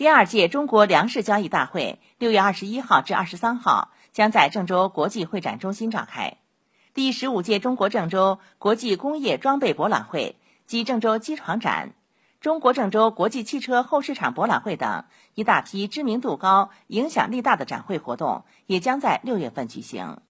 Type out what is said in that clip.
第二届中国粮食交易大会六月二十一号至二十三号将在郑州国际会展中心召开。第十五届中国郑州国际工业装备博览会及郑州机床展。中国郑州国际汽车后市场博览会等一大批知名度高影响力大的展会活动也将在六月份举行。